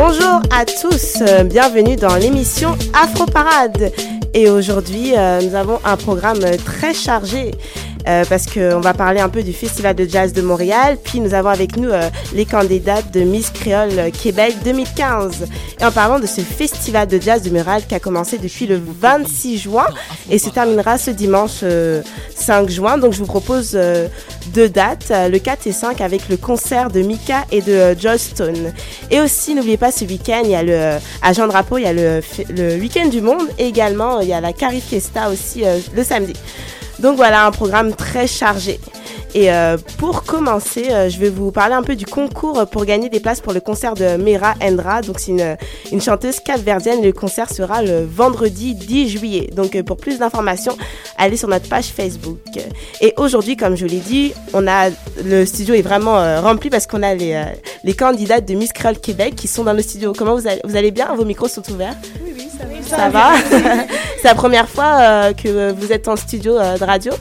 Bonjour à tous, bienvenue dans l'émission Afro Parade. Et aujourd'hui, euh, nous avons un programme très chargé. Euh, parce qu'on va parler un peu du Festival de jazz de Montréal. Puis nous avons avec nous euh, les candidates de Miss Créole Québec 2015. Et en parlant de ce Festival de jazz de Montréal qui a commencé depuis le 26 juin et se terminera ce dimanche 5 juin. Donc je vous propose deux dates, le 4 et 5 avec le concert de Mika et de Joy Stone. Et aussi, n'oubliez pas, ce week-end, il y a le, à Jean Drapeau, il y a le, le Week-end du Monde et également il y a la Cari Fiesta aussi le samedi. Donc voilà, un programme très chargé. Et euh, pour commencer, euh, je vais vous parler un peu du concours pour gagner des places pour le concert de Mera Endra. Donc c'est une, une chanteuse capverdienne. Le concert sera le vendredi 10 juillet. Donc euh, pour plus d'informations, allez sur notre page Facebook. Et aujourd'hui, comme je l'ai dit, on a le studio est vraiment rempli parce qu'on a les, les candidates de Miss Créole Québec qui sont dans le studio. Comment vous allez, vous allez bien? Vos micros sont ouverts ça va. Ça, va, C'est la première fois que vous êtes en studio de radio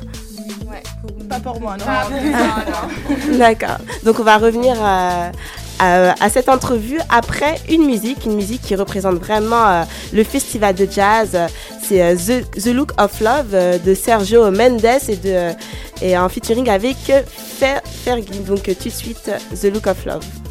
pas pour moi, non. D'accord. Donc on va revenir à, à, cette entrevue après une musique, une musique qui représente vraiment euh, le festival de jazz. C'est euh, The, The, Look of Love euh, de Sergio Mendes et, de, et en featuring avec Fer, Fergie. Donc tout de suite, The Look of Love.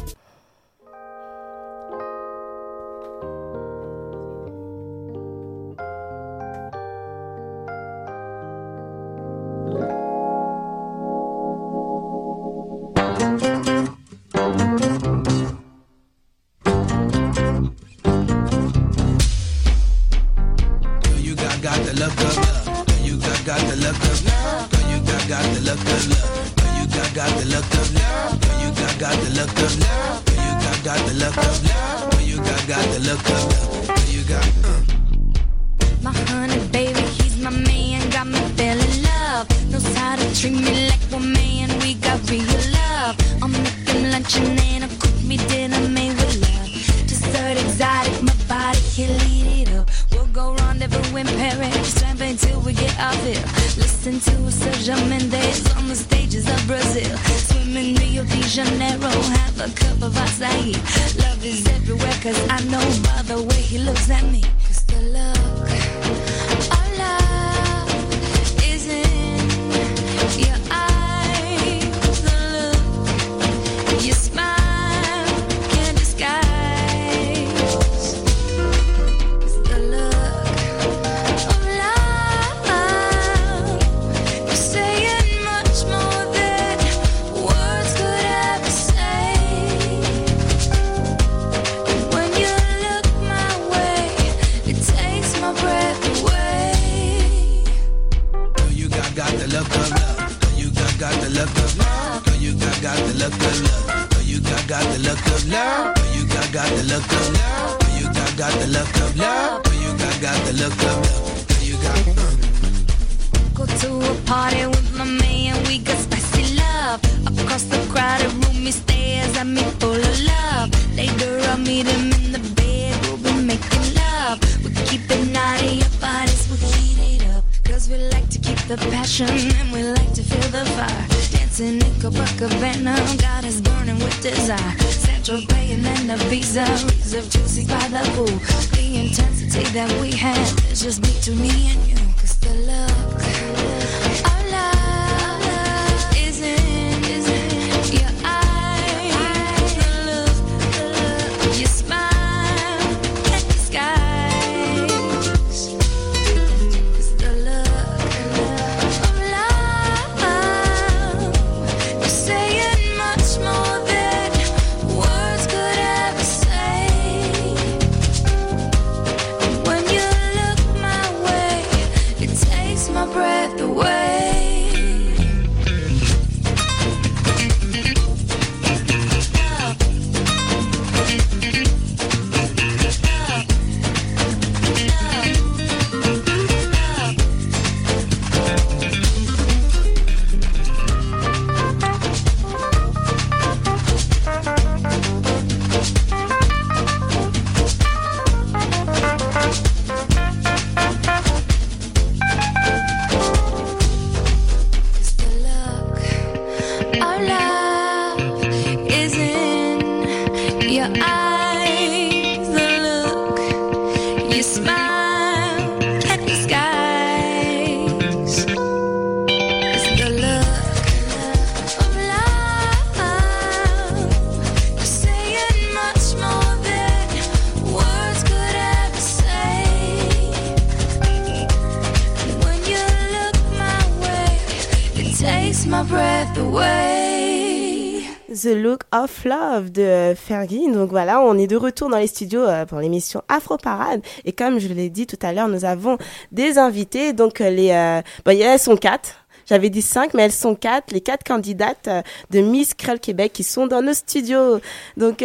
Of Love de Fergie. Donc voilà, on est de retour dans les studios euh, pour l'émission Afro Parade. Et comme je l'ai dit tout à l'heure, nous avons des invités. Donc euh, les, euh, bon, elles sont quatre. J'avais dit cinq, mais elles sont quatre, les quatre candidates de Miss Creole Québec qui sont dans nos studios. Donc,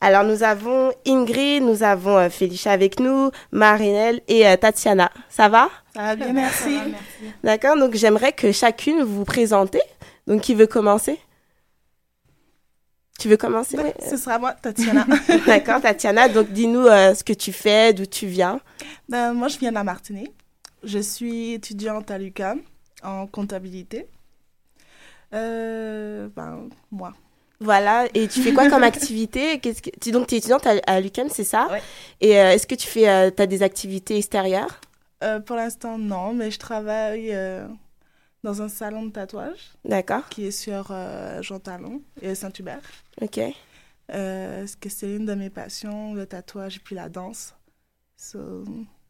alors nous avons Ingrid, nous avons Félicia avec nous, Marinelle et Tatiana. Ça va? Ça va bien, merci. D'accord, donc j'aimerais que chacune vous présentez. Donc, qui veut commencer? Tu veux commencer? Ce sera moi, Tatiana. D'accord, Tatiana. Donc, dis-nous euh, ce que tu fais, d'où tu viens. Ben, moi, je viens de la Martinique. Je suis étudiante à l'UQAM en comptabilité. Euh, ben, moi. Voilà. Et tu fais quoi comme activité? Qu'est-ce que... tu, Donc, tu es étudiante à, l'UQAM, c'est ça? Et euh, est-ce que tu fais as des activités extérieures? Pour l'instant, non, mais je travaille dans un salon de tatouage. D'accord. Qui est sur euh, Jean Talon et Saint-Hubert. Ok. Euh, que c'est une de mes passions, le tatouage et puis la danse.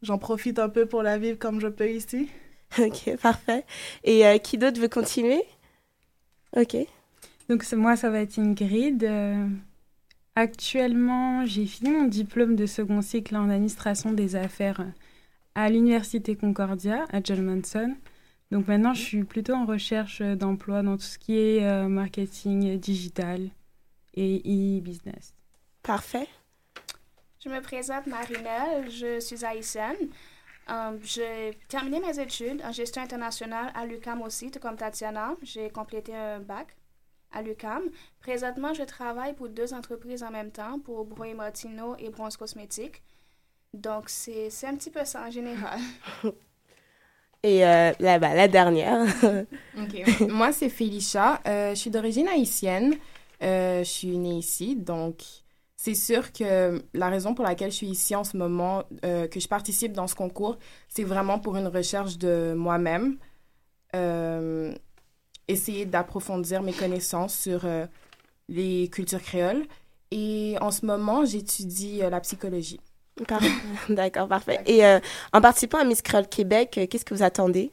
J'en profite un peu pour la vivre comme je peux ici. Ok, parfait. Et euh, qui d'autre veut continuer? Ok. Donc moi, ça va être Ingrid. Euh, actuellement, j'ai fini mon diplôme de second cycle en administration des affaires à l'Université Concordia à John Manson. Donc maintenant, je suis plutôt en recherche d'emploi dans tout ce qui est euh, marketing digital et e-business. Parfait. Je me présente Marinelle, je suis haïtienne. Um, j'ai terminé mes études en gestion internationale à l'UCAM aussi, tout comme Tatiana. J'ai complété un bac à l'UCAM. Présentement, je travaille pour deux entreprises en même temps, pour Broy Martino et Bronze Cosmétique. Donc, c'est un petit peu ça en général. Et euh, là, la dernière. Moi, c'est Félicia. Euh, je suis d'origine haïtienne. Euh, je suis née ici. Donc, c'est sûr que la raison pour laquelle je suis ici en ce moment, que je participe dans ce concours, c'est vraiment pour une recherche de moi-même. essayer d'approfondir mes connaissances sur les cultures créoles. Et en ce moment, j'étudie la psychologie. D'accord, parfait. Et euh, en participant à Miss Créole Québec, euh, qu'est-ce que vous attendez?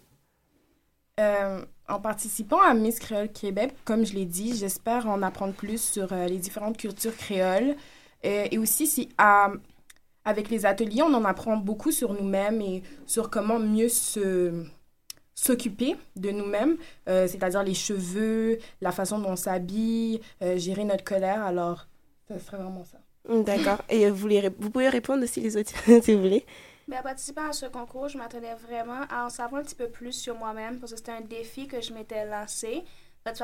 Euh, En participant à Miss Créole Québec, comme je l'ai dit, j'espère en apprendre plus sur les différentes cultures créoles. et aussi, si avec les ateliers, on en apprend beaucoup sur nous-mêmes et sur comment mieux se s'occuper de nous-mêmes, c'est-à-dire les cheveux, la façon dont on s'habille, gérer notre colère. Alors, ce serait vraiment ça. D'accord. Et vous, vous pouvez répondre aussi les autres, si vous voulez. Mais en participant à ce concours, je m'attendais vraiment à en savoir un petit peu plus sur moi-même parce que c'était un défi que je m'étais lancé.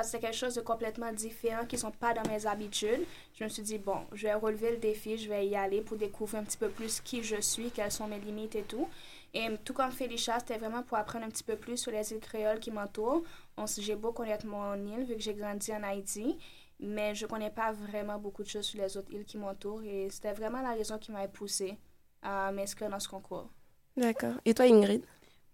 C'était quelque chose de complètement différent qui ne sont pas dans mes habitudes. Je me suis dit, bon, je vais relever le défi, je vais y aller pour découvrir un petit peu plus qui je suis, quelles sont mes limites et tout. Et tout comme Félicia, c'était vraiment pour apprendre un petit peu plus sur les îles créoles qui m'entourent. J'ai beau connaître mon île vu que j'ai grandi en Haïti mais je connais pas vraiment beaucoup de choses sur les autres îles qui m'entourent et c'était vraiment la raison qui m'a poussée à m'inscrire dans ce concours. D'accord. Et toi, Ingrid?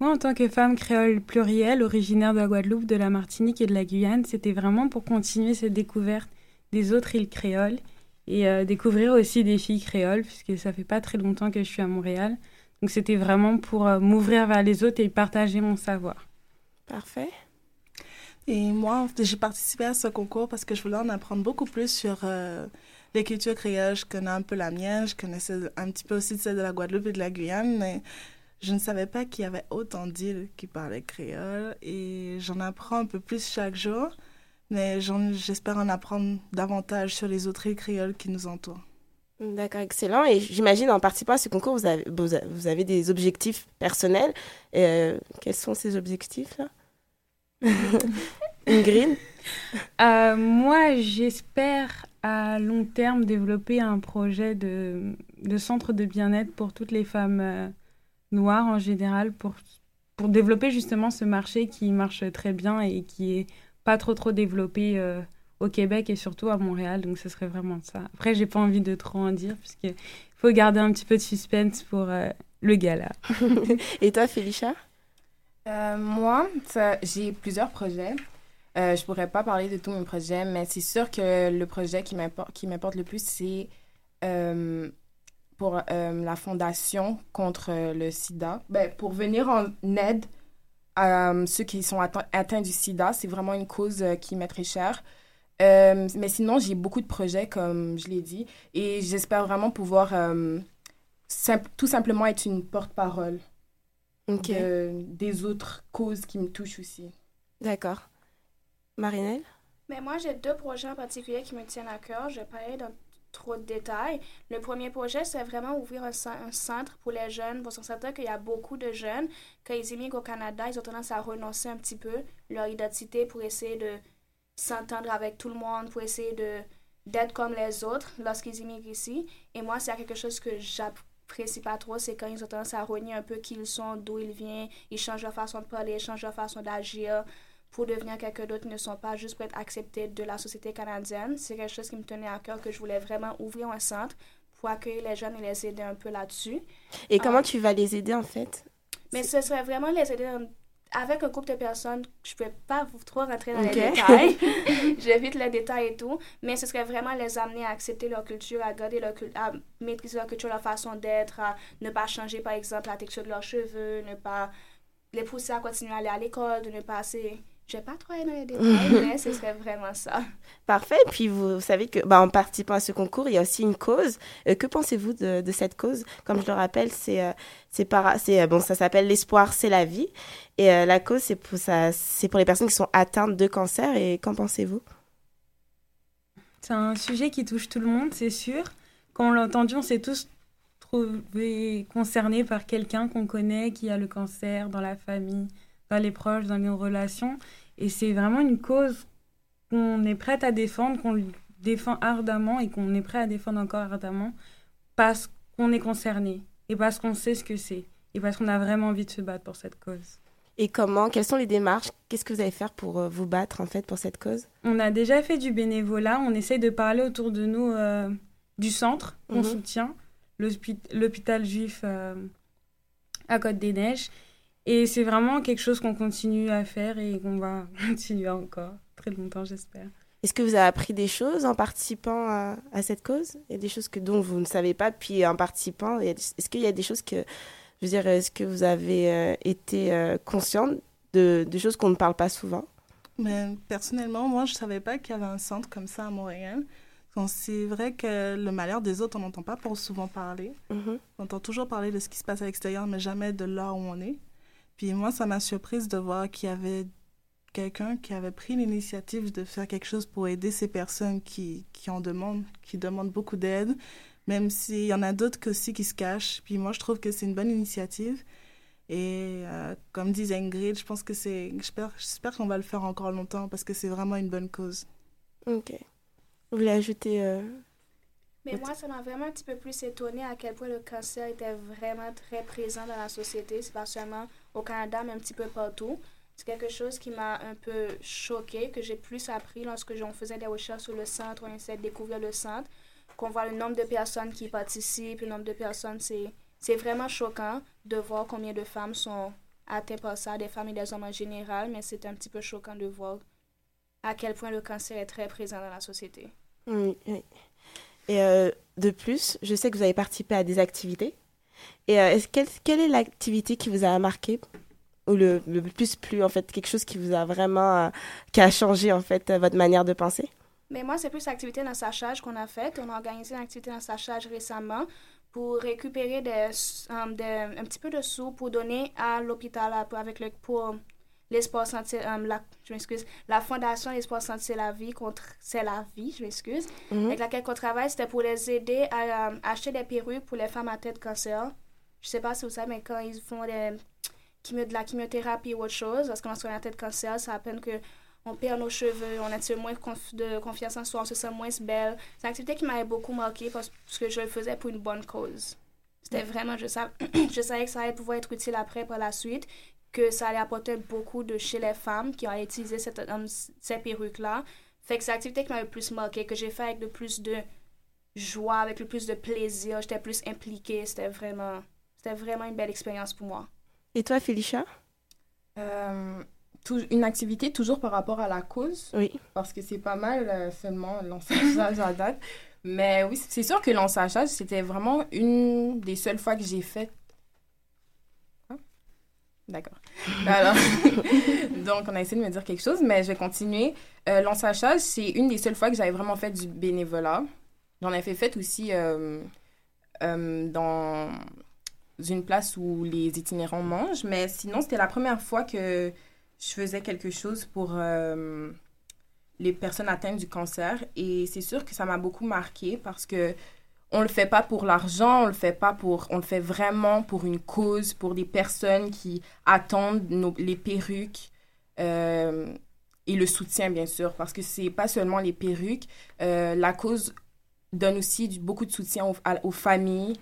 Moi, en tant que femme créole plurielle, originaire de la Guadeloupe, de la Martinique et de la Guyane, c'était vraiment pour continuer cette découverte des autres îles créoles et euh, découvrir aussi des filles créoles, puisque ça fait pas très longtemps que je suis à Montréal. Donc, c'était vraiment pour euh, m'ouvrir vers les autres et partager mon savoir. Parfait. Et moi, j'ai participé à ce concours parce que je voulais en apprendre beaucoup plus sur euh, les cultures créoles. Je connais un peu la mienne, je connaissais un petit peu aussi celle de la Guadeloupe et de la Guyane, mais je ne savais pas qu'il y avait autant d'îles qui parlaient créole. Et j'en apprends un peu plus chaque jour, mais j'espère en apprendre davantage sur les autres îles créoles qui nous entourent. D'accord, excellent. Et j'imagine en participant à ce concours, vous avez, des objectifs personnels. Euh, quels sont ces objectifs-là? Ingrid euh, Moi, j'espère à long terme développer un projet de, de centre de bien-être pour toutes les femmes euh, noires en général, pour, pour développer justement ce marché qui marche très bien et qui est pas trop trop développé euh, au Québec et surtout à Montréal. Donc ce serait vraiment ça. Après, j'ai pas envie de trop en dire puisqu'il faut garder un petit peu de suspense pour le gala. et toi, Félicia? Euh, moi, j'ai plusieurs projets. Euh, je pourrais pas parler de tous mes projets, mais c'est sûr que le projet qui m'importe le plus, c'est euh, pour euh, la fondation contre le sida. Ben, pour venir en aide à ceux qui sont atteints, du sida, c'est vraiment une cause qui m'est très chère. Mais sinon, j'ai beaucoup de projets, comme je l'ai dit, et j'espère vraiment pouvoir tout simplement être une porte-parole Ok. de- des autres causes qui me touchent aussi. D'accord. Marinelle? Mais moi, j'ai deux projets en particulier qui me tiennent à cœur. Je vais pas aller dans trop de détails. Le premier projet, c'est vraiment ouvrir un, cen- un centre pour les jeunes. Pour s'en sortir qu'il y a beaucoup de jeunes, quand ils immigrent au Canada, ils ont tendance à renoncer un petit peu leur identité pour essayer de s'entendre avec tout le monde, pour essayer de d'être comme les autres lorsqu'ils immigrent ici. Et moi, c'est quelque chose que trop, c'est quand ils ont tendance à renier un peu qui ils sont, d'où ils viennent, ils changent leur façon de parler, ils changent leur façon d'agir pour devenir quelqu'un d'autre, ils ne sont pas juste pour être acceptés de la société canadienne. C'est quelque chose qui me tenait à cœur, que je voulais vraiment ouvrir un centre pour accueillir les jeunes et les aider un peu là-dessus. Et comment Ah. tu vas les aider en fait? Mais ce serait vraiment les aider dans- avec un groupe de personnes. Je ne peux pas vous trop rentrer dans les détails. J'évite les détails et tout. Mais ce serait vraiment les amener à accepter leur culture, à garder leur culture, à maîtriser leur culture, leur façon d'être, à ne pas changer, par exemple, la texture de leurs cheveux, ne pas les pousser à continuer à aller à l'école, de ne pas assez... Je vais pas trop aller dans les détails, mais ce serait vraiment ça. Parfait. Puis vous, savez que, bah, en participant à ce concours, il y a aussi une cause. Euh, que pensez-vous de, de cette cause? Comme je le rappelle, c'est, euh, c'est para- c'est, euh, bon, ça s'appelle l'espoir, c'est la vie. Et euh, la cause, c'est pour ça, c'est pour les personnes qui sont atteintes de cancer. Et qu'en pensez-vous? C'est un sujet qui touche tout le monde, c'est sûr. Quand on l'a entendu, on s'est tous trouvés concernés par quelqu'un qu'on connaît qui a le cancer dans la famille, les proches, dans les relations. Et c'est vraiment une cause qu'on est prête à défendre, qu'on défend ardemment et qu'on est prêt à défendre encore ardemment parce qu'on est concerné et parce qu'on sait ce que c'est et parce qu'on a vraiment envie de se battre pour cette cause. Et comment Quelles sont les démarches? Qu'est-ce que vous allez faire pour euh, vous battre en fait pour cette cause? On a déjà fait du bénévolat. On essaye de parler autour de nous euh, du centre qu'on Mhm. soutient, l'hôpital juif euh, à Côte-des-Neiges. Et c'est vraiment quelque chose qu'on continue à faire et qu'on va continuer encore très longtemps, j'espère. Est-ce que vous avez appris des choses en participant à, à cette cause? Il y a des choses que, dont vous ne savez pas, puis en participant, est-ce qu'il y a des choses que, je veux dire, est-ce que vous avez euh, été euh, consciente de, de choses qu'on ne parle pas souvent? Mais personnellement, moi, je savais pas qu'il y avait un centre comme ça à Montréal. Donc, c'est vrai que le malheur des autres, on n'entend pas pour souvent parler. Mhm. On entend toujours parler de ce qui se passe à l'extérieur, mais jamais de là où on est. Puis moi, ça m'a surprise de voir qu'il y avait quelqu'un qui avait pris l'initiative de faire quelque chose pour aider ces personnes qui, qui en demandent, qui demandent beaucoup d'aide, même s'il y en a d'autres aussi qui se cachent. Puis moi, je trouve que c'est une bonne initiative. Et euh, comme disait Ingrid, je pense que c'est... J'espère qu'on va le faire encore longtemps parce que c'est vraiment une bonne cause. Ok. Vous voulez ajouter euh, Mais moi, ça m'a vraiment un petit peu plus étonné à quel point le cancer était vraiment très présent dans la société. C'est pas seulement au Canada, mais un petit peu partout. C'est quelque chose qui m'a un peu choqué, que j'ai plus appris lorsque on faisait des recherches sur le centre, on essayait de découvrir le centre, qu'on voit le nombre de personnes qui participent, le nombre de personnes, c'est, c'est vraiment choquant de voir combien de femmes sont atteintes par ça, des femmes et des hommes en général, mais c'est un petit peu choquant de voir à quel point le cancer est très présent dans la société. Oui, oui. Et euh, de plus, je sais que vous avez participé à des activités. Et euh, quelle, quelle est l'activité qui vous a marqué? Ou le, le plus plu en fait, quelque chose qui vous a vraiment, euh, qui a changé en fait votre manière de penser? Mais moi, c'est plus l'activité dans sachage qu'on a faite. On a organisé une activité dans sachage récemment pour récupérer des, un petit peu de sous pour donner à l'hôpital avec le, pour l'espoir santé, euh, la, je m'excuse, la fondation Espoir santé c'est la vie contre c'est la vie, je m'excuse, Mhm. avec laquelle on travaille, c'était pour les aider à euh, acheter des perruques pour les femmes atteintes de cancer. Je sais pas si vous savez, mais quand ils font des de la chimiothérapie ou autre chose, parce qu'on a une tête de cancer, ça à peine que on perd nos cheveux, on a moins conf- de confiance en soi, on se sent moins belle. C'est une activité qui m'avait beaucoup marqué parce que je le faisais pour une bonne cause. C'était vraiment, je savais, je savais que ça allait pouvoir être utile après par la suite, que ça allait apporter beaucoup de chez les femmes qui allaient utiliser cette, euh, ces perruques-là. Fait que c'est l'activité qui m'avait le plus marqué, que j'ai fait avec le plus de joie, avec le plus de plaisir. J'étais plus impliquée. C'était vraiment, c'était vraiment une belle expérience pour moi. Et toi, Félicia? Euh, une activité toujours par rapport à la cause. Oui. Parce que c'est pas mal euh, seulement l'ensachage à date. Mais oui, c'est sûr que l'ensachage, c'était vraiment une des seules fois que j'ai fait. D'accord. Alors, donc, on a essayé de me dire quelque chose, mais je vais continuer. Euh, L'ensachage, c'est une des seules fois que j'avais vraiment fait du bénévolat. J'en avais fait aussi euh, euh, dans une place où les itinérants mangent, mais sinon, c'était la première fois que je faisais quelque chose pour euh, les personnes atteintes du cancer. Et c'est sûr que ça m'a beaucoup marqué parce que on le fait pas pour l'argent, on le fait pas pour, on le fait vraiment pour une cause, pour des personnes qui attendent nos, les perruques euh, et le soutien bien sûr, parce que c'est pas seulement les perruques, euh, la cause donne aussi beaucoup de soutien aux familles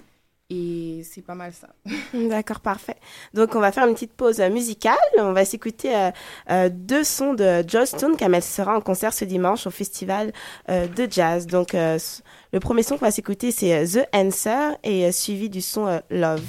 et c'est pas mal ça. D'accord, parfait. Donc, on va faire une petite pause euh, musicale. On va s'écouter euh, euh, deux sons de Joss Stone, comme elle sera en concert ce dimanche au festival de jazz. Donc, le premier son qu'on va s'écouter, c'est The Answer et suivi du son Love.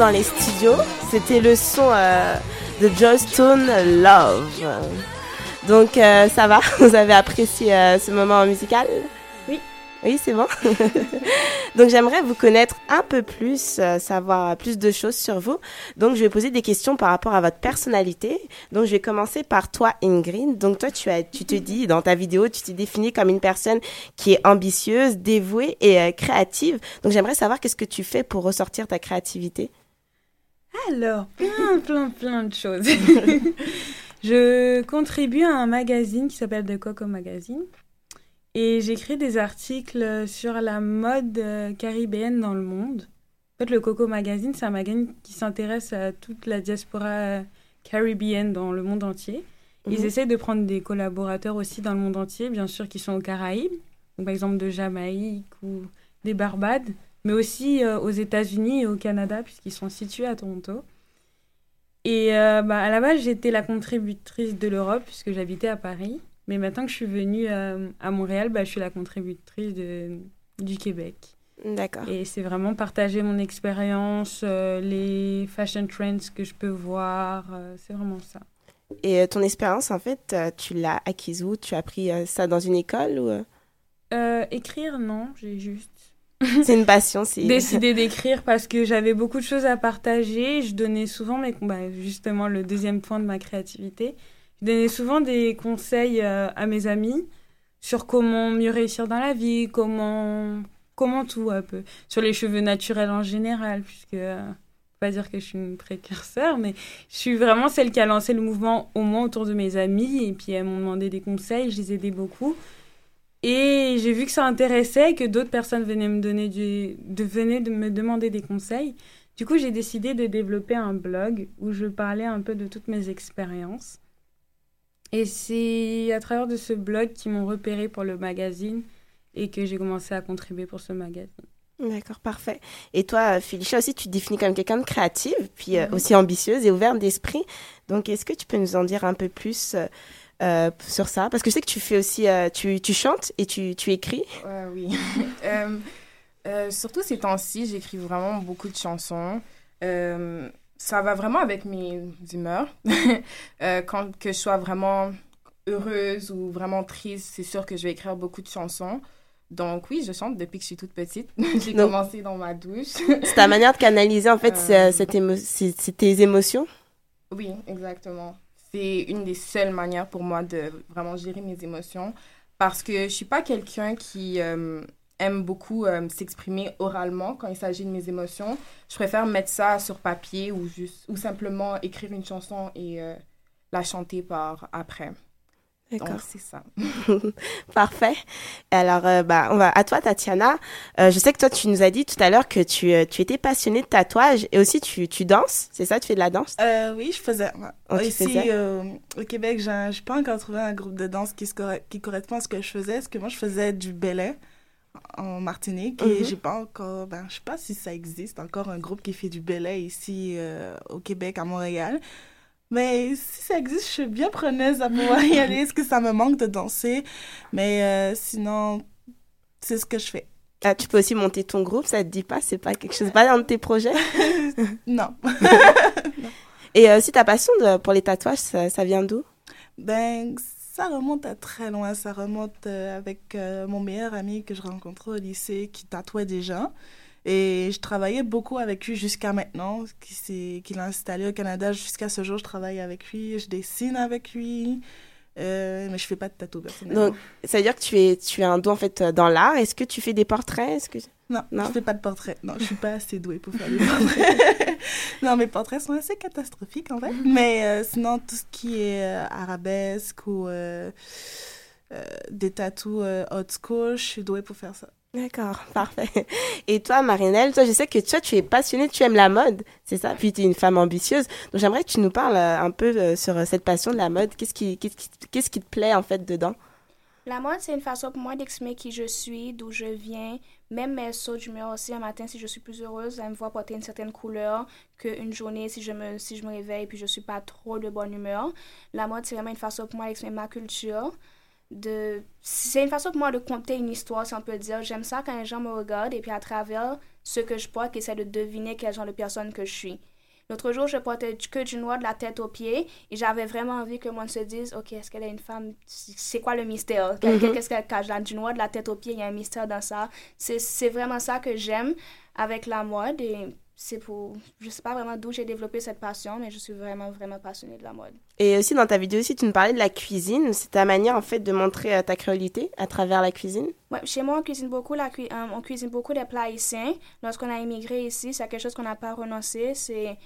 Dans les studios. C'était le son euh, de Joe Stone Love. Donc euh, ça va? Vous avez apprécié euh, ce moment musical? Oui. Oui, c'est bon? Donc j'aimerais vous connaître un peu plus, euh, savoir plus de choses sur vous. Donc je vais poser des questions par rapport à votre personnalité. Donc je vais commencer par toi, Ingrid. Donc toi, tu as, tu te dis dans ta vidéo, tu t'es définie comme une personne qui est ambitieuse, dévouée et créative. Donc j'aimerais savoir qu'est-ce que tu fais pour ressortir ta créativité? Alors, plein, plein, plein de choses. je contribue à un magazine qui s'appelle The Coco Magazine. Et j'écris des articles sur la mode euh, caribéenne dans le monde. En fait, le Coco Magazine, c'est un magazine qui s'intéresse à toute la diaspora euh, caribéenne dans le monde entier. Ils Mhm. essaient de prendre des collaborateurs aussi dans le monde entier, bien sûr, qui sont aux Caraïbes, donc par exemple de Jamaïque ou des Barbades, mais aussi euh, aux États-Unis et au Canada, puisqu'ils sont situés à Toronto. Et euh, bah, à la base, j'étais la contributrice de l'Europe, puisque j'habitais à Paris. Mais maintenant que je suis venue euh, à Montréal, bah, je suis la contributrice de, du Québec. D'accord. Et c'est vraiment partager mon expérience, les fashion trends que je peux voir. c'est vraiment ça. Et ton expérience, en fait, tu l'as acquise où? Tu as appris ça dans une école ou Euh, écrire, non, j'ai juste c'est une passion c'est décidé d'écrire parce que j'avais beaucoup de choses à partager. Je donnais souvent, mes, bah, justement, le deuxième point de ma créativité. Je donnais souvent des conseils euh, à mes amis sur comment mieux réussir dans la vie, comment, comment tout un peu. Sur les cheveux naturels en général, puisque, euh, pas dire que je suis une précurseur, mais je suis vraiment celle qui a lancé le mouvement au moins autour de mes amis. Et puis elles m'ont demandé des conseils, je les aidais beaucoup. Et j'ai vu que ça intéressait, que d'autres personnes venaient me donner du, de, venaient de me demander des conseils. Du coup, j'ai décidé de développer un blog où je parlais un peu de toutes mes expériences. Et c'est à travers de ce blog qu'ils m'ont repéré pour le magazine et que j'ai commencé à contribuer pour ce magazine. D'accord, parfait. Et toi, euh, Felicia, aussi, tu te définis comme quelqu'un de créative, puis euh, Mhm. aussi ambitieuse et ouverte d'esprit. Donc, est-ce que tu peux nous en dire un peu plus euh, sur ça? Parce que je sais que tu fais aussi, euh, tu, tu chantes et tu, tu écris. Ouais, oui. Euh, surtout ces temps-ci, j'écris vraiment beaucoup de chansons. Ça va vraiment avec mes humeurs. Quand que je sois vraiment heureuse ou vraiment triste, c'est sûr que je vais écrire beaucoup de chansons. Donc oui, je chante depuis que je suis toute petite. J'ai commencé dans ma douche. C'est ta manière de canaliser, en fait, c'est tes émotions? Oui, exactement. C'est une des seules manières pour moi de vraiment gérer mes émotions parce que je suis pas quelqu'un qui euh, aime beaucoup euh, s'exprimer oralement quand il s'agit de mes émotions. Je préfère mettre ça sur papier ou juste ou simplement écrire une chanson et euh, la chanter par après. D'accord. C'est ça. Parfait. Alors, euh, bah, on va à toi, Tatiana. Euh, je sais que toi, tu nous as dit tout à l'heure que tu, euh, tu étais passionnée de tatouage et aussi tu, tu danses, c'est ça? Tu fais de la danse? Euh, oui, je faisais. Oh, Ici, faisais? au Québec, j'ai j'ai pas encore trouvé un groupe de danse qui, se corre- qui correspond à ce que je faisais. Parce que moi, je faisais du ballet en Martinique et Mhm. j'ai pas encore. Ben, je sais pas si ça existe encore un groupe qui fait du ballet ici au Québec, à Montréal. Mais si ça existe, je suis bien preneuse à pouvoir y aller. Est-ce que ça me manque de danser? Mais euh, sinon, c'est ce que je fais. Ah, tu peux aussi monter ton groupe, ça te dit pas? C'est pas quelque chose, pas de tes projets? Non. Et euh, si ta passion de- pour les tatouages, ça, ça vient d'où? Ben, ça remonte à très loin. Ça remonte euh, avec euh, mon meilleur ami que je rencontrais au lycée qui tatouait déjà. Et je travaillais beaucoup avec lui jusqu'à maintenant, qu'il a installé au Canada. Jusqu'à ce jour, je travaille avec lui, je dessine avec lui. Euh, mais je fais pas de tatou personnellement. Donc, ça veut dire que tu es, tu es un don en fait euh, dans l'art. Est-ce que tu fais des portraits? Que Non, Non? je fais pas de portrait. Non, je suis pas assez douée pour faire des portraits. non, mes portraits sont assez catastrophiques en fait. Mais euh, sinon, tout ce qui est euh, arabesque ou des tatous old school, je suis douée pour faire ça. D'accord, parfait. Et toi, Marinelle, toi, je sais que toi, tu es passionnée, tu aimes la mode, c'est ça? Puis tu es une femme ambitieuse. Donc, j'aimerais que tu nous parles euh, un peu euh, sur euh, cette passion de la mode. Qu'est-ce qui, qu'est-ce qui, te plaît, en fait, dedans? La mode, c'est une façon pour moi d'exprimer qui je suis, d'où je viens. Même mes sauts d'humeur aussi, un matin, si je suis plus heureuse, elle me voit porter une certaine couleur qu'une journée, si je, me, si je me réveille puis je suis pas trop de bonne humeur. La mode, c'est vraiment une façon pour moi d'exprimer ma culture. De c'est une façon pour moi de compter une histoire, si on peut dire. J'aime ça quand les gens me regardent et puis à travers ce que je porte, qu'ils essaient de deviner quel genre de personne que je suis. L'autre jour, je portais que du noir de la tête aux pieds et j'avais vraiment envie que le monde se dise Ok, est-ce qu'elle est une femme? C'est quoi le mystère? Qu'est-ce qu'elle cache? Là Du noir de la tête aux pieds, il y a un mystère dans ça. C'est c'est vraiment ça que j'aime avec la mode et c'est pour. Je sais pas vraiment d'où j'ai développé cette passion, mais je suis vraiment, vraiment passionnée de la mode. Et aussi dans ta vidéo aussi, tu nous parlais de la cuisine. C'est ta manière en fait de montrer euh, ta créolité à travers la cuisine? Ouais, chez moi, on cuisine beaucoup, la euh, on cuisine beaucoup des plats haïtiens. Lorsqu'on a immigré ici, c'est quelque chose qu'on n'a pas renoncé. C'est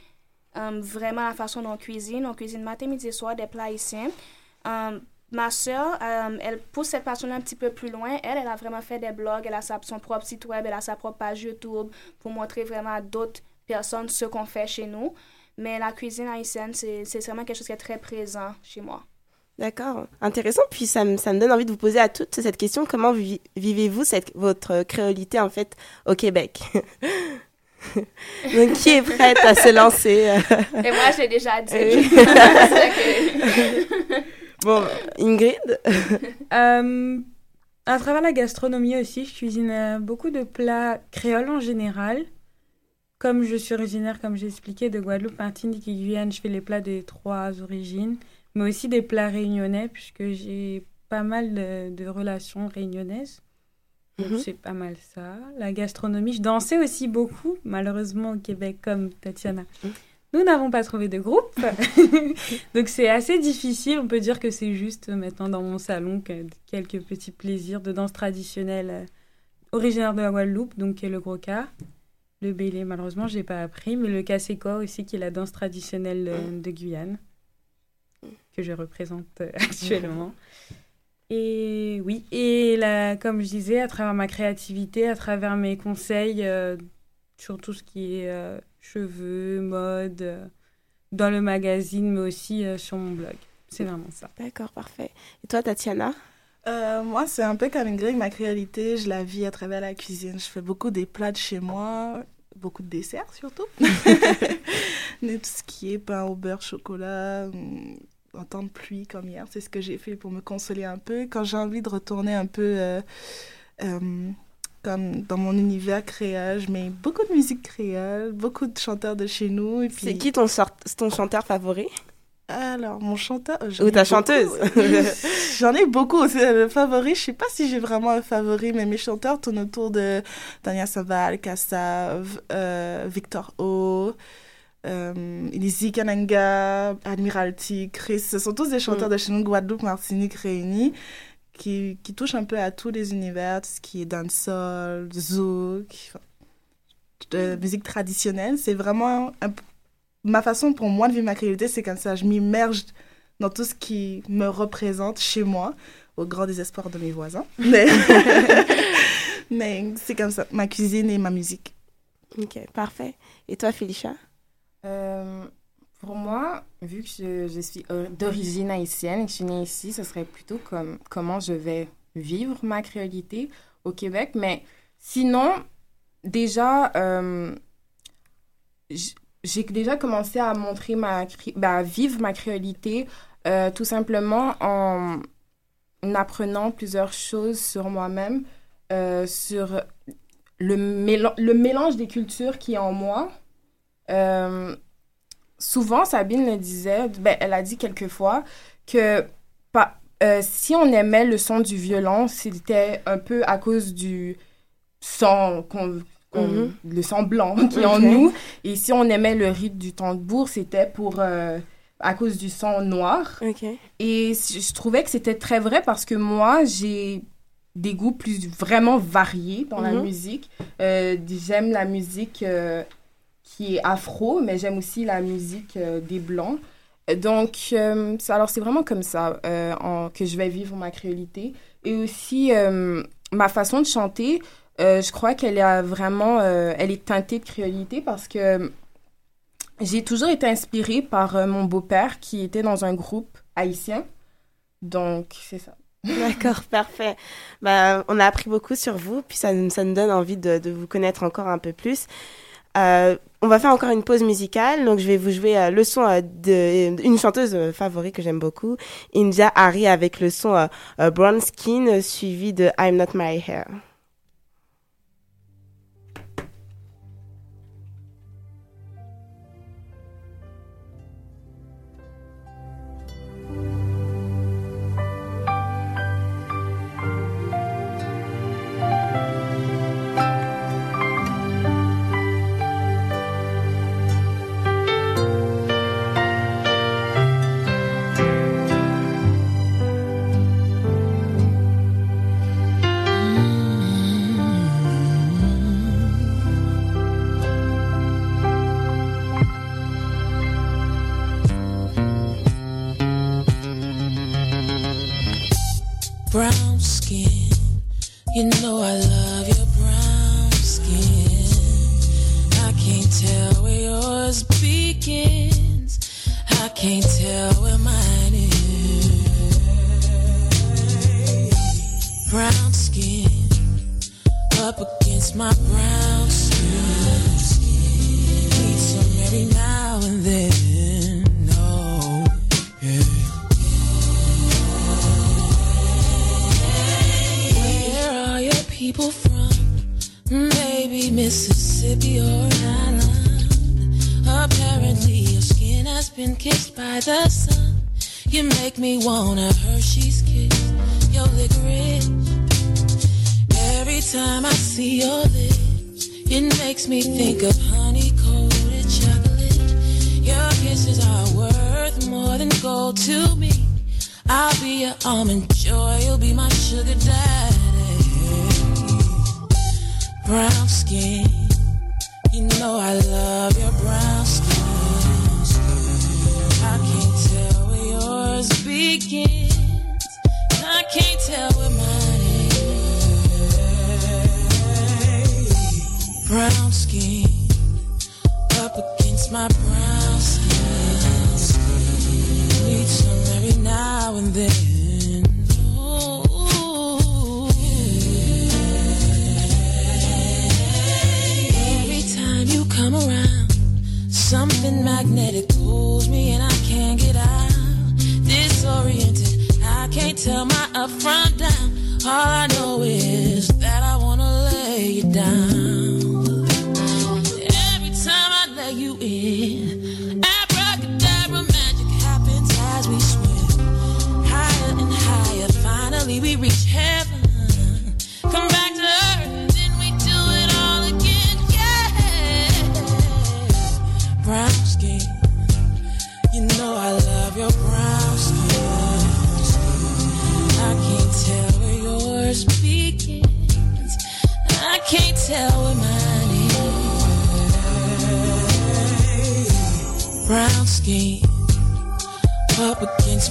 euh, vraiment la façon dont on cuisine. On cuisine matin, midi et soir des plats haïtiens. Euh, ma soeur, elle pousse cette passion un petit peu plus loin. Elle, elle a vraiment fait des blogs, elle a sa- son propre site web, elle a sa propre page YouTube pour montrer vraiment à d'autres personnes ce qu'on fait chez nous. Mais la cuisine haïtienne, c'est c'est vraiment quelque chose qui est très présent chez moi. D'accord, intéressant. Puis ça me, ça me donne envie de vous poser à toutes cette question comment vi- vivez-vous votre créolité en fait au Québec? Donc qui est prête à se lancer? Euh? Et moi, je l'ai déjà dit. Que- Bon, Ingrid Euh, à travers la gastronomie aussi, je cuisine euh, beaucoup de plats créoles en général. Comme je suis originaire, comme j'ai expliqué, de Guadeloupe, Martinique et Guyane, je fais les plats des trois origines, mais aussi des plats réunionnais, puisque j'ai pas mal de, de relations réunionnaises. Mhm. C'est pas mal ça. La gastronomie, je dansais aussi beaucoup, malheureusement au Québec, comme Tatiana. Nous n'avons pas trouvé de groupe, donc c'est assez difficile. On peut dire que c'est juste euh, maintenant dans mon salon que quelques petits plaisirs de danse traditionnelle euh, originaire de la Guadeloupe, donc qui est le gros cas. Le bélé, malheureusement, je n'ai pas appris, mais le kaseko aussi, qui est la danse traditionnelle euh, de Guyane, que je représente actuellement. Et oui, et là, comme je disais, à travers ma créativité, à travers mes conseils euh, sur tout ce qui est euh, cheveux, mode, euh, dans le magazine, mais aussi euh, sur mon blog. C'est vraiment ça. D'accord, parfait. Et toi, Tatiana? Euh, moi, c'est un peu comme Ingrid, ma créolité, je la vis à travers la cuisine. Je fais beaucoup des plats de chez moi, beaucoup de desserts surtout. Mais tout ce qui est pain au beurre, chocolat, hum, en temps de pluie comme hier, c'est ce que j'ai fait pour me consoler un peu. Quand j'ai envie de retourner un peu euh, euh, comme dans mon univers créole, je mets beaucoup de musique créole, beaucoup de chanteurs de chez nous. et puis- C'est qui ton, ton chanteur favori? Alors, mon chanteur. euh, Ou ta chanteuse J'en ai beaucoup. Le favori. Je sais pas si j'ai vraiment un favori, mais mes chanteurs tournent autour de Tania Saval, Kassav, euh, Victor O, euh, Lizzie Kananga, Admiralty, Chris. Ce sont tous des chanteurs Mm. de chez nous, Guadeloupe, Martinique, réunis, qui, qui touchent un peu à tous les univers, tout ce qui est dancehall, zouk, de musique traditionnelle. C'est vraiment un ma façon pour moi de vivre ma créativité, c'est comme ça. Je m'immerge dans tout ce qui me représente chez moi, au grand désespoir de mes voisins. Mais, Mais c'est comme ça, ma cuisine et ma musique. Ok, parfait. Et toi, Félicia? Euh, pour moi, vu que je, suis euh, d'origine haïtienne et que je suis née ici, ce serait plutôt comme comment je vais vivre ma créolité au Québec. Mais sinon, déjà, euh, j'ai déjà commencé à montrer ma, bah, vivre ma créolité euh, tout simplement en apprenant plusieurs choses sur moi-même, sur le mélange des cultures qui est en moi. Souvent, Sabine le disait, ben, elle a dit quelquefois que pas, euh, si on aimait le son du violon, c'était un peu à cause du son, qu'on- Mhm. le son blanc qui est en nous. Et si on aimait le rythme du tambour, c'était pour euh, à cause du son noir. Et je trouvais que c'était très vrai parce que moi, j'ai des goûts plus vraiment variés dans la Mhm. musique. Euh, j'aime la musique euh, qui est afro, mais j'aime aussi la musique euh, des blancs. Donc, euh, alors c'est vraiment comme ça euh, que je vais vivre ma créolité. Et aussi, ma façon de chanter, je crois qu'elle a vraiment, elle est teintée de créolité parce que j'ai toujours été inspirée par mon beau-père qui était dans un groupe haïtien. Donc, c'est ça. D'accord, parfait. Bah, on a appris beaucoup sur vous, puis ça, ça nous donne envie de, vous connaître encore un peu plus. On va faire encore une pause musicale. Donc, je vais vous jouer euh, le son euh, d'une euh, chanteuse favorite que j'aime beaucoup, India Harry, avec le son Brown Skin, suivi de I'm Not My Hair. front down. All I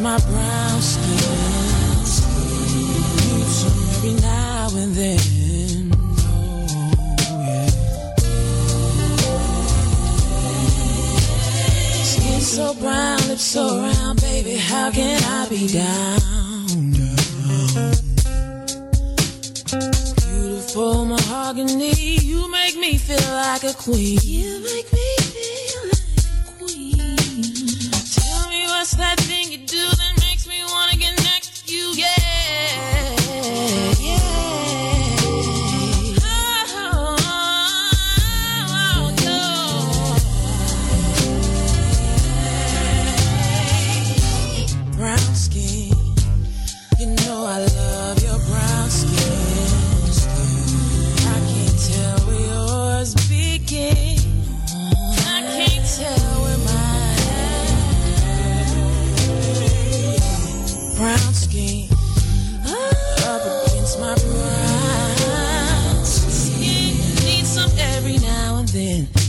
my brown skin. So every now and then. Oh, skin so brown, lips so round, baby, how can I be down? Beautiful mahogany, you make me feel like a queen. You make something.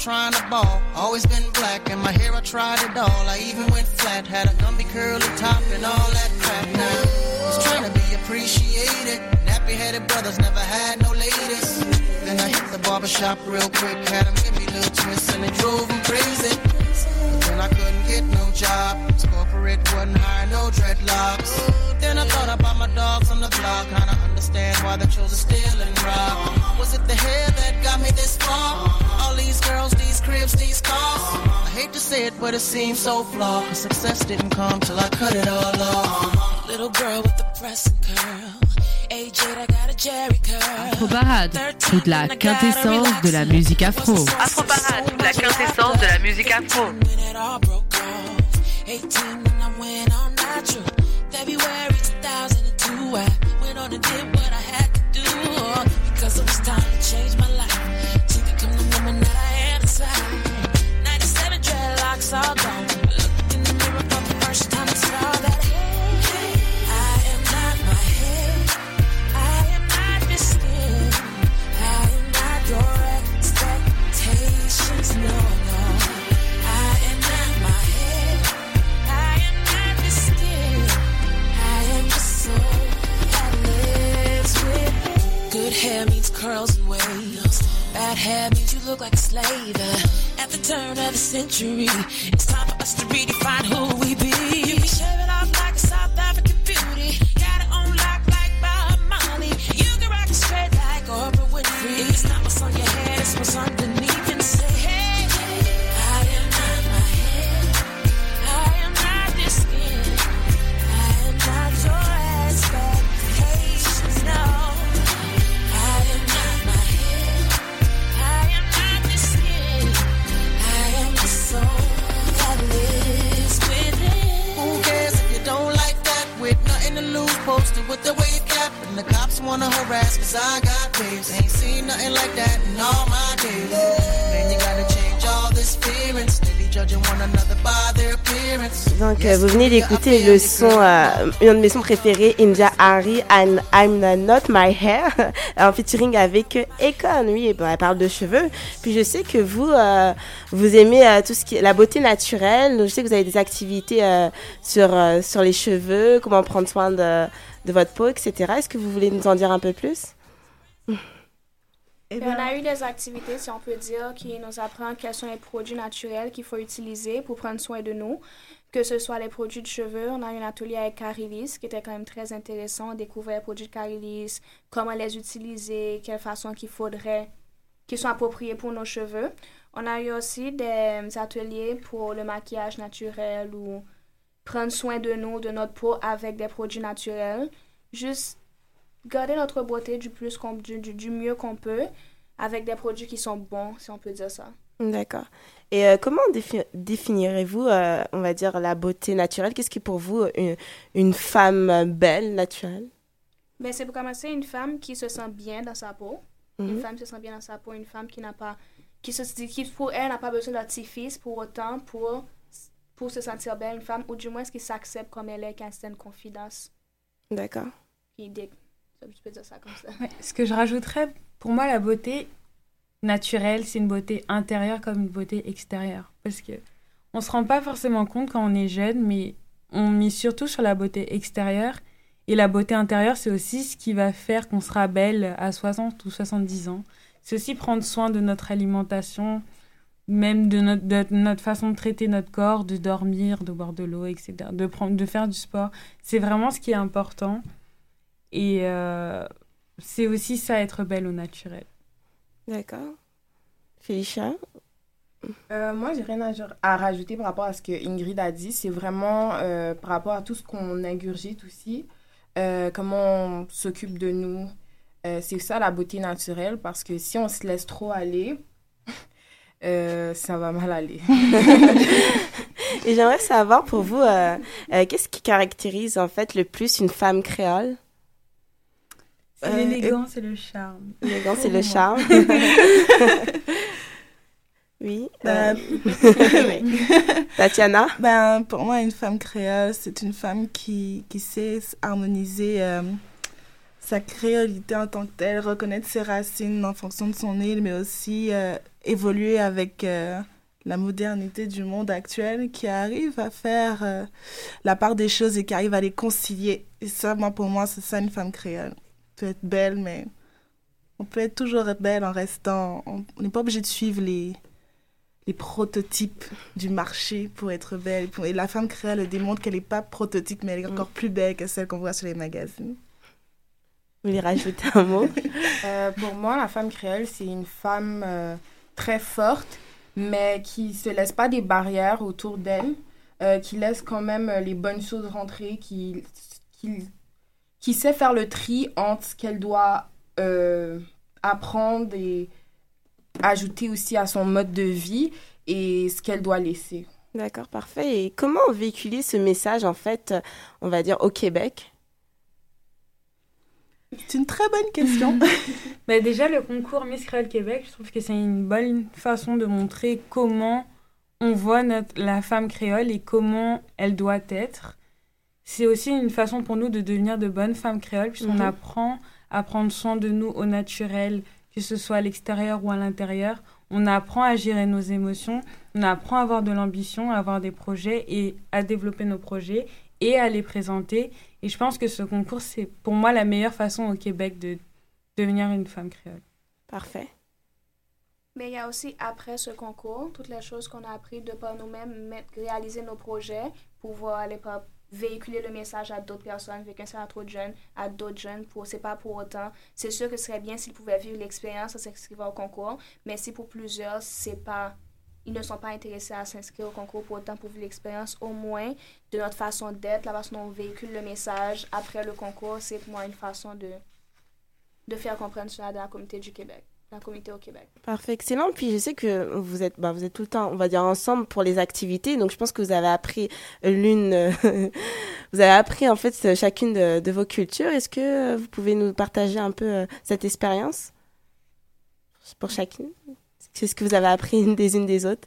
Trying to ball, always been black. And my hair, I tried it all. I even went flat, had a gumby curly top and all that crap. Now, was trying to be appreciated. Nappy headed brothers never had no ladies. Then I hit the barbershop real quick, had them give me little twists and it drove them crazy. Then I couldn't get no job. Corporate wasn't hiring no dreadlocks. Then I thought about my dogs on the block, kinda understand why they chose to steal and rob. Was it the hair that got me this far? All these girls, these cribs, these cars. I hate to say it, but it seems so flawed. Cause success didn't come till I cut it all off. Little girl with the pressing curl. Afro Parade, toute la quintessence de la musique afro. Afro Parade, la quintessence de la musique afro. All broke hair means you look like a slave. At the turn of the century, it's time for us to redefine who we be. Donc, euh, vous venez d'écouter le son, euh, un de mes sons préférés, India Harry, and I'm Not My Hair, en featuring avec Akon. Oui, bon, elle parle de cheveux. Puis je sais que vous, euh, vous aimez euh, tout ce qui est la beauté naturelle. Je sais que vous avez des activités euh, sur, euh, sur les cheveux, comment prendre soin de, de votre peau, etc. Est-ce que vous voulez nous en dire un peu plus? Et on a eu des activités, si on peut dire, qui nous apprennent quels sont les produits naturels qu'il faut utiliser pour prendre soin de nous. Que ce soit les produits de cheveux, on a eu un atelier avec Carilis qui était quand même très intéressant. On découvrait les produits de Carilis, comment les utiliser, quelle façon qu'il faudrait, qu'ils sont appropriés pour nos cheveux. On a eu aussi des ateliers pour le maquillage naturel ou prendre soin de nous, de notre peau avec des produits naturels. Juste garder notre beauté du, plus du mieux qu'on peut avec des produits qui sont bons, si on peut dire ça. D'accord. Et euh, comment défi- définirez-vous, euh, on va dire, la beauté naturelle? Qu'est-ce qui est pour vous une, une femme euh, belle, naturelle? Ben, c'est pour commencer une femme qui se sent bien dans sa peau. Une Mhm. femme qui se sent bien dans sa peau, une femme qui n'a pas, qui se dit, qui pour elle n'a pas besoin d'artifice pour autant pour, pour se sentir belle, une femme, ou du moins qui s'accepte comme elle est, qui a une certaine confidence? D'accord. Je peux dire ça comme ça. Ouais, ce que je rajouterais, pour moi, la beauté naturelle, c'est une beauté intérieure comme une beauté extérieure. Parce que on se rend pas forcément compte quand on est jeune, mais on mise surtout sur la beauté extérieure. Et la beauté intérieure, c'est aussi ce qui va faire qu'on sera belle à 60 ou 70 ans. C'est aussi prendre soin de notre alimentation, même de notre, façon de traiter notre corps, de dormir, de boire de l'eau, etc. De, prendre, de faire du sport. C'est vraiment ce qui est important. Et euh, c'est aussi ça, être belle au naturel. D'accord. Félicia? Euh, moi, j'ai rien à, à rajouter par rapport à ce que Ingrid a dit. C'est vraiment euh, par rapport à tout ce qu'on ingurgite aussi, euh, comment on s'occupe de nous. Euh, c'est ça la beauté naturelle parce que si on se laisse trop aller, ça va mal aller. Et j'aimerais savoir pour vous, qu'est-ce qui caractérise en fait le plus une femme créole? C'est Euh, l'élégance et le charme. L'élégance et le charme. oui. Ben, euh, Tatiana Ben, pour moi, une femme créole, c'est une femme qui, qui sait harmoniser euh, sa créolité en tant que telle, reconnaître ses racines en fonction de son île, mais aussi euh, évoluer avec la modernité du monde actuel qui arrive à faire la part des choses et qui arrive à les concilier. Et ça, moi, pour moi, c'est ça une femme créole. Peut être belle, mais on peut être toujours belle en restant. On n'est pas obligé de suivre les, les prototypes du marché pour être belle. Et la femme créole démontre qu'elle n'est pas prototype, mais elle est encore plus belle que celle qu'on voit sur les magazines. Vous voulez rajouter un mot? Euh, Pour moi, la femme créole, c'est une femme euh, très forte, mais qui se laisse pas des barrières autour d'elle, euh, qui laisse quand même les bonnes choses rentrer, qui, qui, qui sait faire le tri entre ce qu'elle doit euh, apprendre et ajouter aussi à son mode de vie et ce qu'elle doit laisser. D'accord, parfait. Et comment véhiculer ce message, en fait, on va dire, au Québec? C'est une très bonne question. Bah, déjà, le concours Miss Créole Québec, je trouve que c'est une bonne façon de montrer comment on voit notre, la femme créole et comment elle doit être. C'est aussi une façon pour nous de devenir de bonnes femmes créoles, puisqu'on Mhm. apprend à prendre soin de nous au naturel, que ce soit à l'extérieur ou à l'intérieur. On apprend à gérer nos émotions, on apprend à avoir de l'ambition, à avoir des projets et à développer nos projets et à les présenter. Et je pense que ce concours, c'est pour moi la meilleure façon au Québec de devenir une femme créole. Parfait. Mais il y a aussi, après ce concours, toutes les choses qu'on a appris de par nous-mêmes, réaliser nos projets, pouvoir aller par véhiculer le message à d'autres personnes, véhiculer ça à trop de jeunes, à d'autres jeunes, pour, c'est pas pour autant. C'est sûr que ce serait bien s'ils pouvaient vivre l'expérience en s'inscrivant au concours, mais si pour plusieurs, c'est pas, ils ne sont pas intéressés à s'inscrire au concours pour autant pour vivre l'expérience, au moins, de notre façon d'être, la façon dont on véhicule le message après le concours, c'est pour moi une façon de, de faire comprendre cela dans la communauté du Québec, la communauté au Québec. Parfait, excellent. Puis je sais que vous êtes, bah, vous êtes tout le temps, on va dire ensemble pour les activités. Donc je pense que vous avez appris l'une, vous avez appris en fait chacune de, vos cultures. Est-ce que vous pouvez nous partager un peu euh, cette expérience? Pour chacune? C'est ce que vous avez appris des unes des autres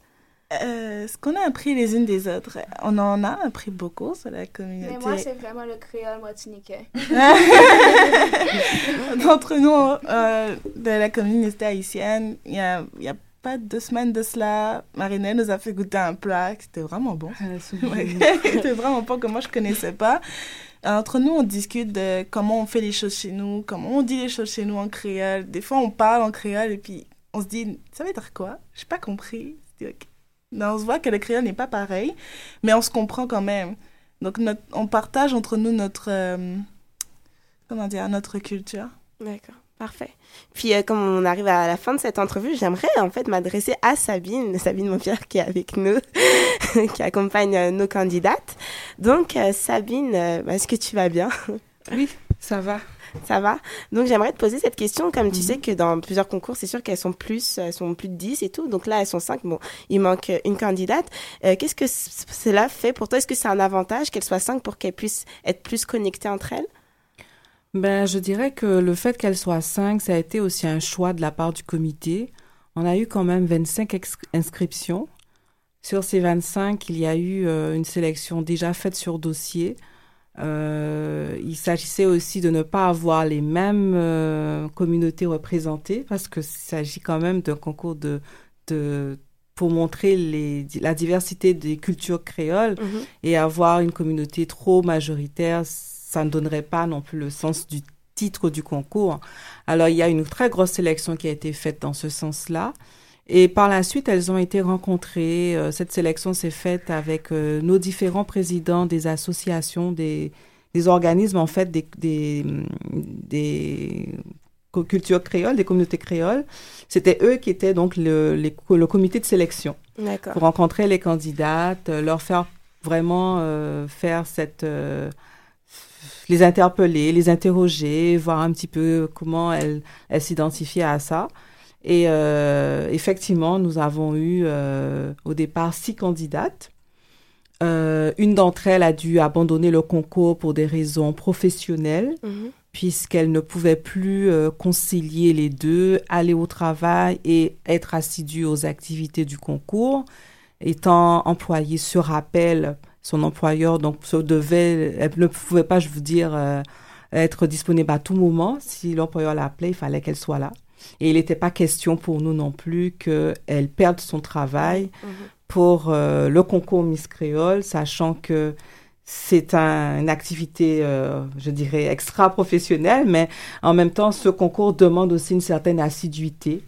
Euh, ce qu'on a appris les unes des autres, on en a appris beaucoup sur la communauté. Mais moi, c'est vraiment le créole martiniquais. D'entre nous, euh, de la communauté haïtienne, il y a, il y a pas deux semaines de cela, Marinette nous a fait goûter un plat qui était vraiment bon. Ouais. C'était vraiment bon que moi je connaissais pas. Entre nous, on discute de comment on fait les choses chez nous, comment on dit les choses chez nous en créole. Des fois, on parle en créole et puis on se dit, ça veut dire quoi? J'ai pas compris. Je dis, Ok. On se voit que le créole n'est pas pareil, mais on se comprend quand même. Donc, notre- on partage entre nous notre, euh, comment dire, notre culture. D'accord, parfait. Puis euh, comme on arrive à la fin de cette entrevue, j'aimerais en fait m'adresser à Sabine, Sabine Montpierre qui est avec nous, qui accompagne euh, nos candidates. Donc euh, Sabine, est-ce que tu vas bien? Oui, ça va. Ça va. Donc j'aimerais te poser cette question, comme tu sais que dans plusieurs concours, c'est sûr qu'elles sont plus, elles sont plus de 10 et tout. Donc là, elles sont 5. Bon, il manque euh, une candidate. Euh, Qu'est-ce que cela fait pour toi? Est-ce que c'est un avantage qu'elles soient 5 pour qu'elles puissent être plus connectées entre elles? Ben, je dirais que le fait qu'elle soit 5, ça a été aussi un choix de la part du comité. On a eu quand même 25 ex- inscriptions. Sur ces 25, il y a eu euh, une sélection déjà faite sur dossier. Euh, il s'agissait aussi de ne pas avoir les mêmes euh, communautés représentées parce que s'agit quand même d'un concours de, de pour montrer les, la diversité des cultures créoles Mhm. et avoir une communauté trop majoritaire, ça ne donnerait pas non plus le sens du titre du concours. Alors il y a une très grosse sélection qui a été faite dans ce sens-là. Et par la suite, elles ont été rencontrées. Euh, Cette sélection s'est faite avec euh, nos différents présidents des associations, des, des organismes, en fait, des, des, des cultures créoles, des communautés créoles. C'était eux qui étaient donc le, les- le comité de sélection pour rencontrer les candidates, euh, leur faire vraiment euh, faire cette... euh, les interpeller, les interroger, voir un petit peu comment elles, elles s'identifiaient à ça. Et euh, effectivement, nous avons eu euh, au départ six candidates. Euh, une d'entre elles a dû abandonner le concours pour des raisons professionnelles, Mhm. puisqu'elle ne pouvait plus euh, concilier les deux, aller au travail et être assidue aux activités du concours. Étant employée sur appel, son employeur donc se devait, elle ne pouvait pas, je veux dire, euh, être disponible à tout moment. Si l'employeur l'appelait, il fallait qu'elle soit là. Et il n'était pas question pour nous non plus qu'elle perde son travail Mhm. pour euh, le concours Miss Créole, sachant que c'est un- une activité, euh, je dirais, extra-professionnelle, mais en même temps, ce concours demande aussi une certaine assiduité,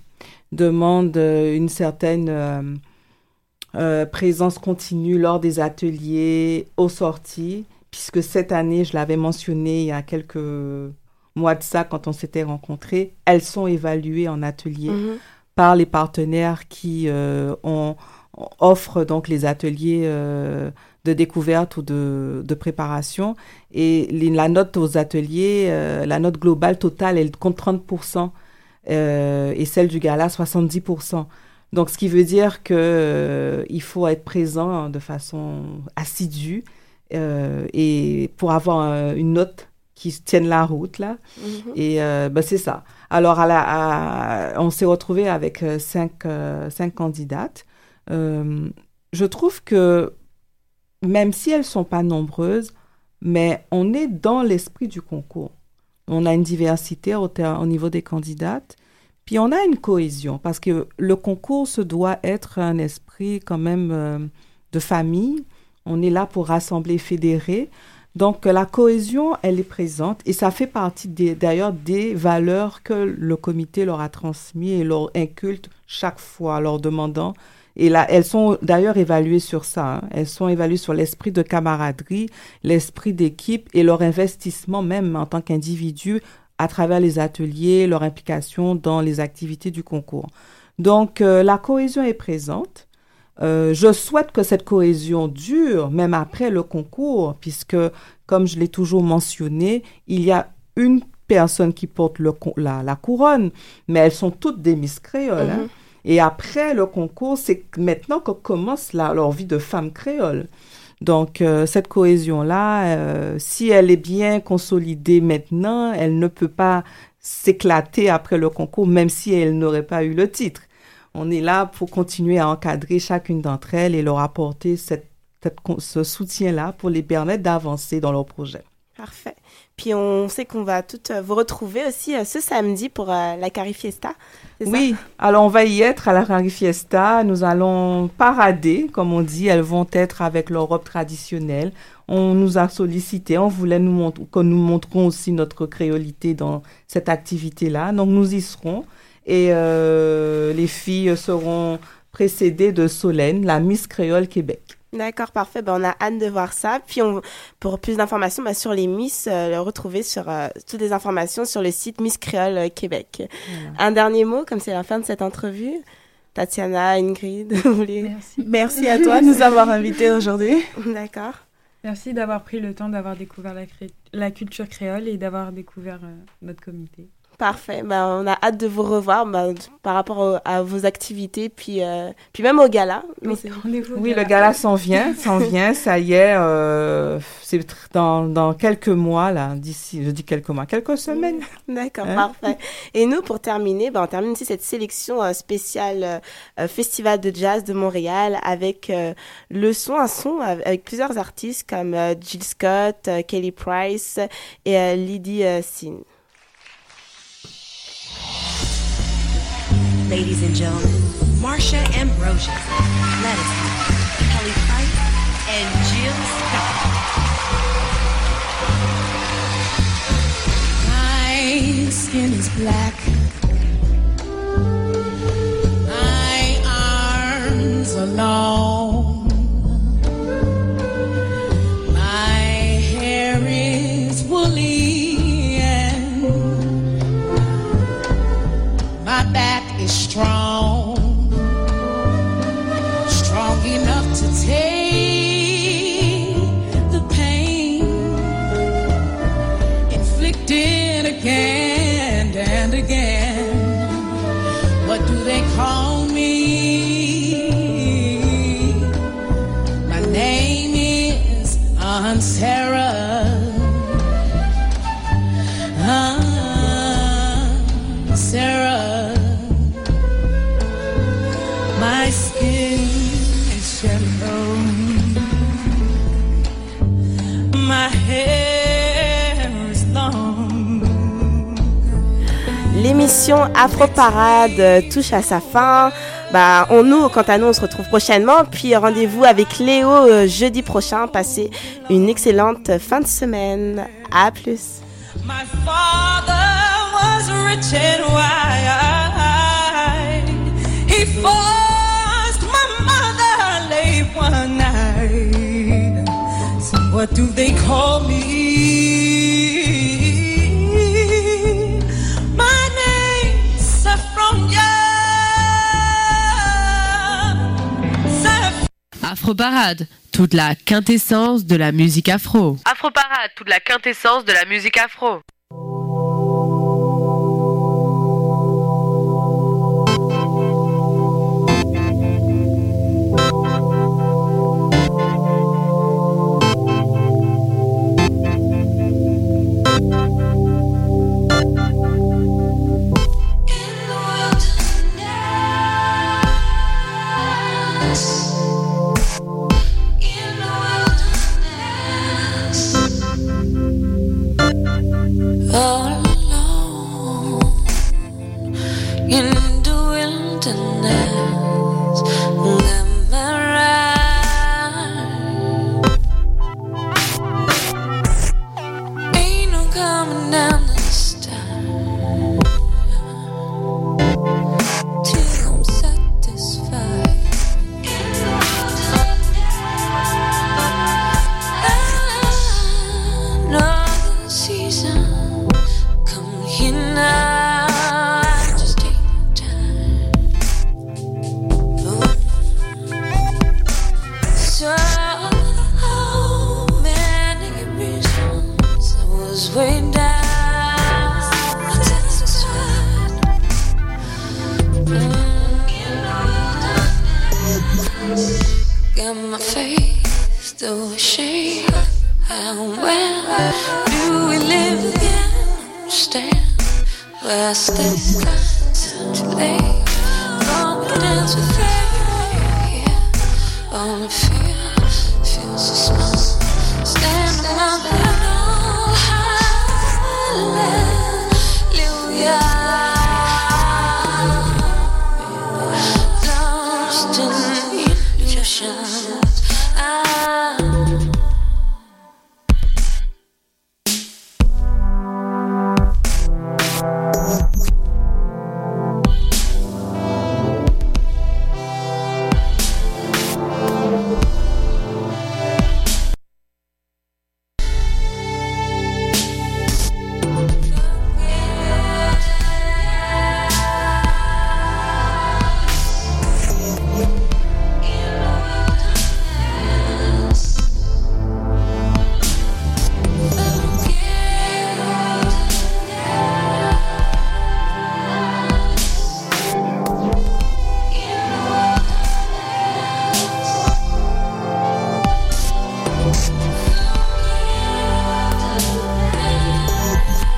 demande euh, une certaine euh, présence continue lors des ateliers, aux sorties, puisque cette année, je l'avais mentionné il y a quelques mois de ça, quand on s'était rencontrés, elles sont évaluées en atelier Mhm. par les partenaires qui euh, ont, offrent donc les ateliers euh, de découverte ou de, de préparation. Et les- la note aux ateliers, euh, la note globale totale, elle compte 30% euh, et celle du gala 70%. Donc, ce qui veut dire que euh, il faut être présent de façon assidue euh, et pour avoir une note qui tienne la route là. Mhm. Et euh, ben, c'est ça. Alors, à la, à- on s'est retrouvé avec euh, cinq, euh, cinq candidates. Euh, je trouve que même si elles sont pas nombreuses, mais on est dans l'esprit du concours. On a une diversité au, au niveau des candidates, puis on a une cohésion parce que le concours se doit être un esprit quand même de famille. On est là pour rassembler, fédérer. Donc la cohésion, elle est présente et ça fait partie d'ailleurs des valeurs que le comité leur a transmis et leur inculte chaque fois, leur demandant. Et là, elles sont d'ailleurs évaluées sur ça. hein. Elles sont évaluées sur l'esprit de camaraderie, l'esprit d'équipe et leur investissement même en tant qu'individu à travers les ateliers, leur implication dans les activités du concours. Donc euh, la cohésion est présente. Euh, je souhaite que cette cohésion dure même après le concours, puisque, comme je l'ai toujours mentionné, il y a une personne qui porte le, con- la, la couronne, mais elles sont toutes des Miss Créoles. hein. Mhm. Et après le concours, c'est maintenant que commence la- leur vie de femme créole. Donc, euh, cette cohésion-là, euh, si elle est bien consolidée maintenant, elle ne peut pas s'éclater après le concours, même si elle n'aurait pas eu le titre. On est là pour continuer à encadrer chacune d'entre elles et leur apporter cette, cette con- ce soutien-là pour les permettre d'avancer dans leur projet. Parfait. Puis on sait qu'on va toutes euh, vous retrouver aussi euh, ce samedi pour euh, la Cari Fiesta. c'est ça? Oui, alors on va y être à la Rari Fiesta. Nous allons parader, comme on dit. Elles vont être avec leur robe traditionnelle. On nous a sollicité, on voulait nous que nous montrons aussi notre créolité dans cette activité-là. Donc nous y serons. Et euh, les filles seront précédées de Solène, la Miss Créole Québec. D'accord, parfait. Ben, on a hâte de voir ça. Puis, on, pour plus d'informations ben, sur les Miss, euh, le retrouver sur euh, toutes les informations sur le site Miss Créole euh, Québec. Un dernier mot, comme c'est la fin de cette entrevue. Tatiana, Ingrid, vous voulez Merci. Merci à toi de nous avoir invités aujourd'hui. D'accord. Merci d'avoir pris le temps d'avoir découvert la, cré- la culture créole et d'avoir découvert euh, notre comité. Parfait. Ben, on a hâte de vous revoir ben, par rapport au- à vos activités, puis, euh, puis même au gala. Oui, le gala s'en vient, s'en vient, ça y est, euh, c'est dans, dans quelques mois, là, d'ici, je dis quelques mois, quelques semaines. D'accord, Hein? parfait. Et nous, pour terminer, ben, on termine ici cette sélection euh, spéciale euh, euh, Festival de jazz de Montréal avec euh, le son, un son av- avec plusieurs artistes comme euh, Jill Scott, euh, Kelly Price et euh, Lydie euh, Sin. Ladies and gentlemen, Marsha Ambrosius, Knight, Kelly Price, and Jill Scott. My skin is black. My arms are long. My hair is woolly and my back strong. Strong enough to take l'émission Afro Parade euh, touche à sa fin. Bah, on nous, quant à nous, on se retrouve prochainement. Puis rendez-vous avec Léo euh, jeudi prochain. Passez une excellente fin de semaine. À plus. My father was rich and. He forced my mother one night. What do they call me? Afro Parade, toute la quintessence de la musique afro. Afro Parade, toute la quintessence de la musique afro.